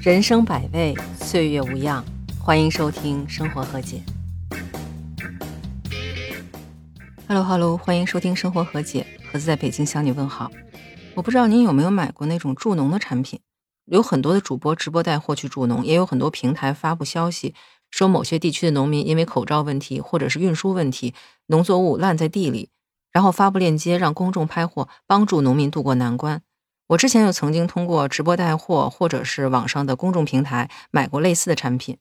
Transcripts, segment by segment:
人生百味，岁月无恙。欢迎收听《生活和解》。Hello Hello，欢迎收听《生活和解》，盒子在北京向你问好。我不知道您有没有买过那种助农的产品？有很多的主播直播带货去助农，也有很多平台发布消息说某些地区的农民因为口罩问题或者是运输问题，农作物烂在地里，然后发布链接让公众拍货，帮助农民渡过难关。我之前又曾经通过直播带货或者是网上的公众平台买过类似的产品，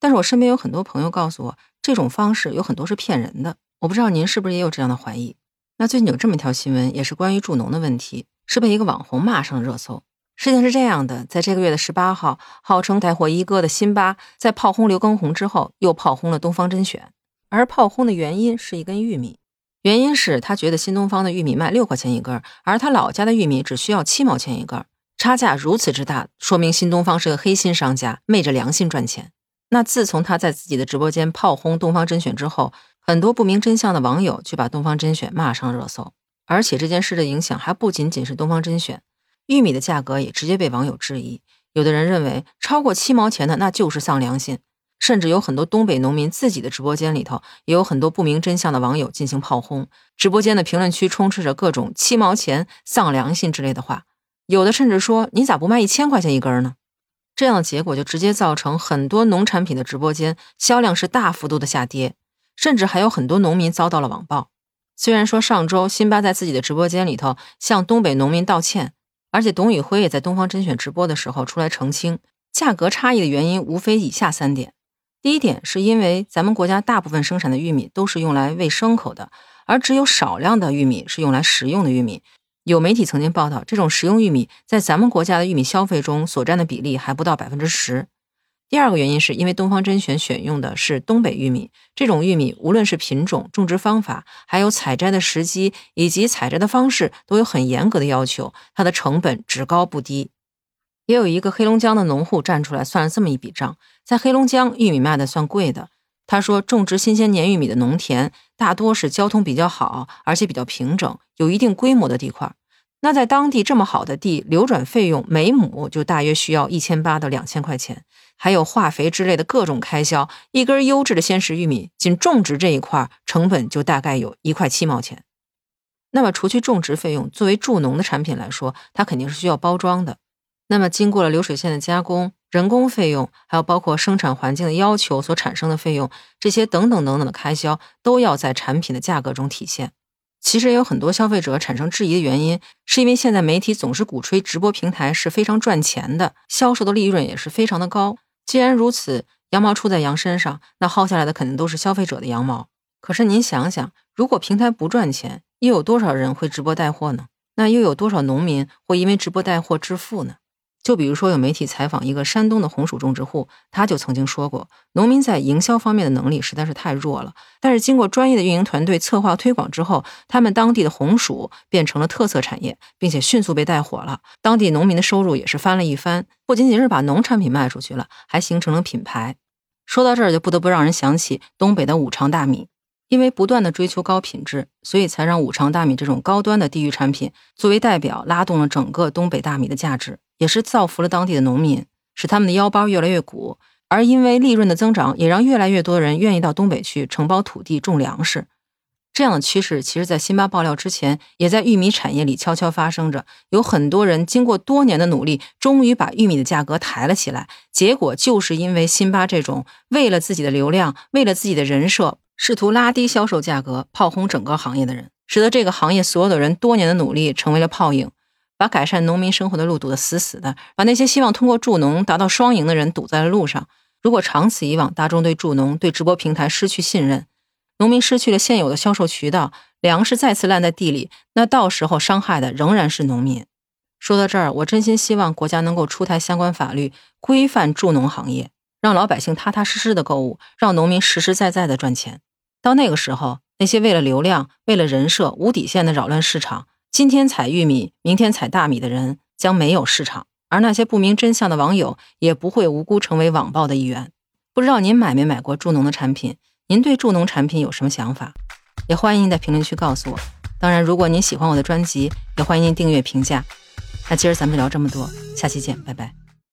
但是我身边有很多朋友告诉我，这种方式有很多是骗人的。我不知道您是不是也有这样的怀疑？那最近有这么一条新闻，也是关于助农的问题，是被一个网红骂上了热搜。事情是这样的，在这个月的十八号，号称带货一哥的辛巴在炮轰刘畊宏之后，又炮轰了东方甄选，而炮轰的原因是一根玉米。原因是他觉得新东方的玉米卖六块钱一根，而他老家的玉米只需要七毛钱一根，差价如此之大，说明新东方是个黑心商家，昧着良心赚钱。那自从他在自己的直播间炮轰东方甄选之后，很多不明真相的网友就把东方甄选骂上热搜，而且这件事的影响还不仅仅是东方甄选，玉米的价格也直接被网友质疑。有的人认为超过七毛钱的那就是丧良心。甚至有很多东北农民自己的直播间里头，也有很多不明真相的网友进行炮轰。直播间的评论区充斥着各种“七毛钱丧良心”之类的话，有的甚至说：“你咋不卖一千块钱一根呢？”这样的结果就直接造成很多农产品的直播间销量是大幅度的下跌，甚至还有很多农民遭到了网暴。虽然说上周辛巴在自己的直播间里头向东北农民道歉，而且董宇辉也在东方甄选直播的时候出来澄清，价格差异的原因无非以下三点。第一点是因为咱们国家大部分生产的玉米都是用来喂牲口的，而只有少量的玉米是用来食用的玉米。有媒体曾经报道，这种食用玉米在咱们国家的玉米消费中所占的比例还不到百分之十。第二个原因是因为东方甄选选用的是东北玉米，这种玉米无论是品种、种植方法，还有采摘的时机以及采摘的方式都有很严格的要求，它的成本只高不低。也有一个黑龙江的农户站出来算了这么一笔账，在黑龙江玉米卖的算贵的。他说，种植新鲜年玉米的农田大多是交通比较好，而且比较平整，有一定规模的地块。那在当地这么好的地，流转费用每亩就大约需要一千八到两千块钱，还有化肥之类的各种开销。一根优质的鲜食玉米，仅种植这一块成本就大概有一块七毛钱。那么，除去种植费用，作为助农的产品来说，它肯定是需要包装的。那么，经过了流水线的加工，人工费用，还有包括生产环境的要求所产生的费用，这些等等等等的开销，都要在产品的价格中体现。其实也有很多消费者产生质疑的原因，是因为现在媒体总是鼓吹直播平台是非常赚钱的，销售的利润也是非常的高。既然如此，羊毛出在羊身上，那薅下来的肯定都是消费者的羊毛。可是您想想，如果平台不赚钱，又有多少人会直播带货呢？那又有多少农民会因为直播带货致富呢？就比如说，有媒体采访一个山东的红薯种植户，他就曾经说过，农民在营销方面的能力实在是太弱了。但是经过专业的运营团队策划推广之后，他们当地的红薯变成了特色产业，并且迅速被带火了。当地农民的收入也是翻了一番，不仅仅是把农产品卖出去了，还形成了品牌。说到这儿，就不得不让人想起东北的五常大米。因为不断的追求高品质，所以才让五常大米这种高端的地域产品作为代表，拉动了整个东北大米的价值，也是造福了当地的农民，使他们的腰包越来越鼓。而因为利润的增长，也让越来越多的人愿意到东北去承包土地种粮食。这样的趋势，其实在辛巴爆料之前，也在玉米产业里悄悄发生着。有很多人经过多年的努力，终于把玉米的价格抬了起来。结果就是因为辛巴这种为了自己的流量，为了自己的人设。试图拉低销售价格、炮轰整个行业的人，使得这个行业所有的人多年的努力成为了泡影，把改善农民生活的路堵得死死的，把那些希望通过助农达到双赢的人堵在了路上。如果长此以往，大众对助农、对直播平台失去信任，农民失去了现有的销售渠道，粮食再次烂在地里，那到时候伤害的仍然是农民。说到这儿，我真心希望国家能够出台相关法律，规范助农行业。让老百姓踏踏实实的购物，让农民实实在在的赚钱。到那个时候，那些为了流量、为了人设、无底线的扰乱市场，今天采玉米，明天采大米的人将没有市场，而那些不明真相的网友也不会无辜成为网暴的一员。不知道您买没买过助农的产品？您对助农产品有什么想法？也欢迎您在评论区告诉我。当然，如果您喜欢我的专辑，也欢迎您订阅评价。那今儿咱们聊这么多，下期见，拜拜。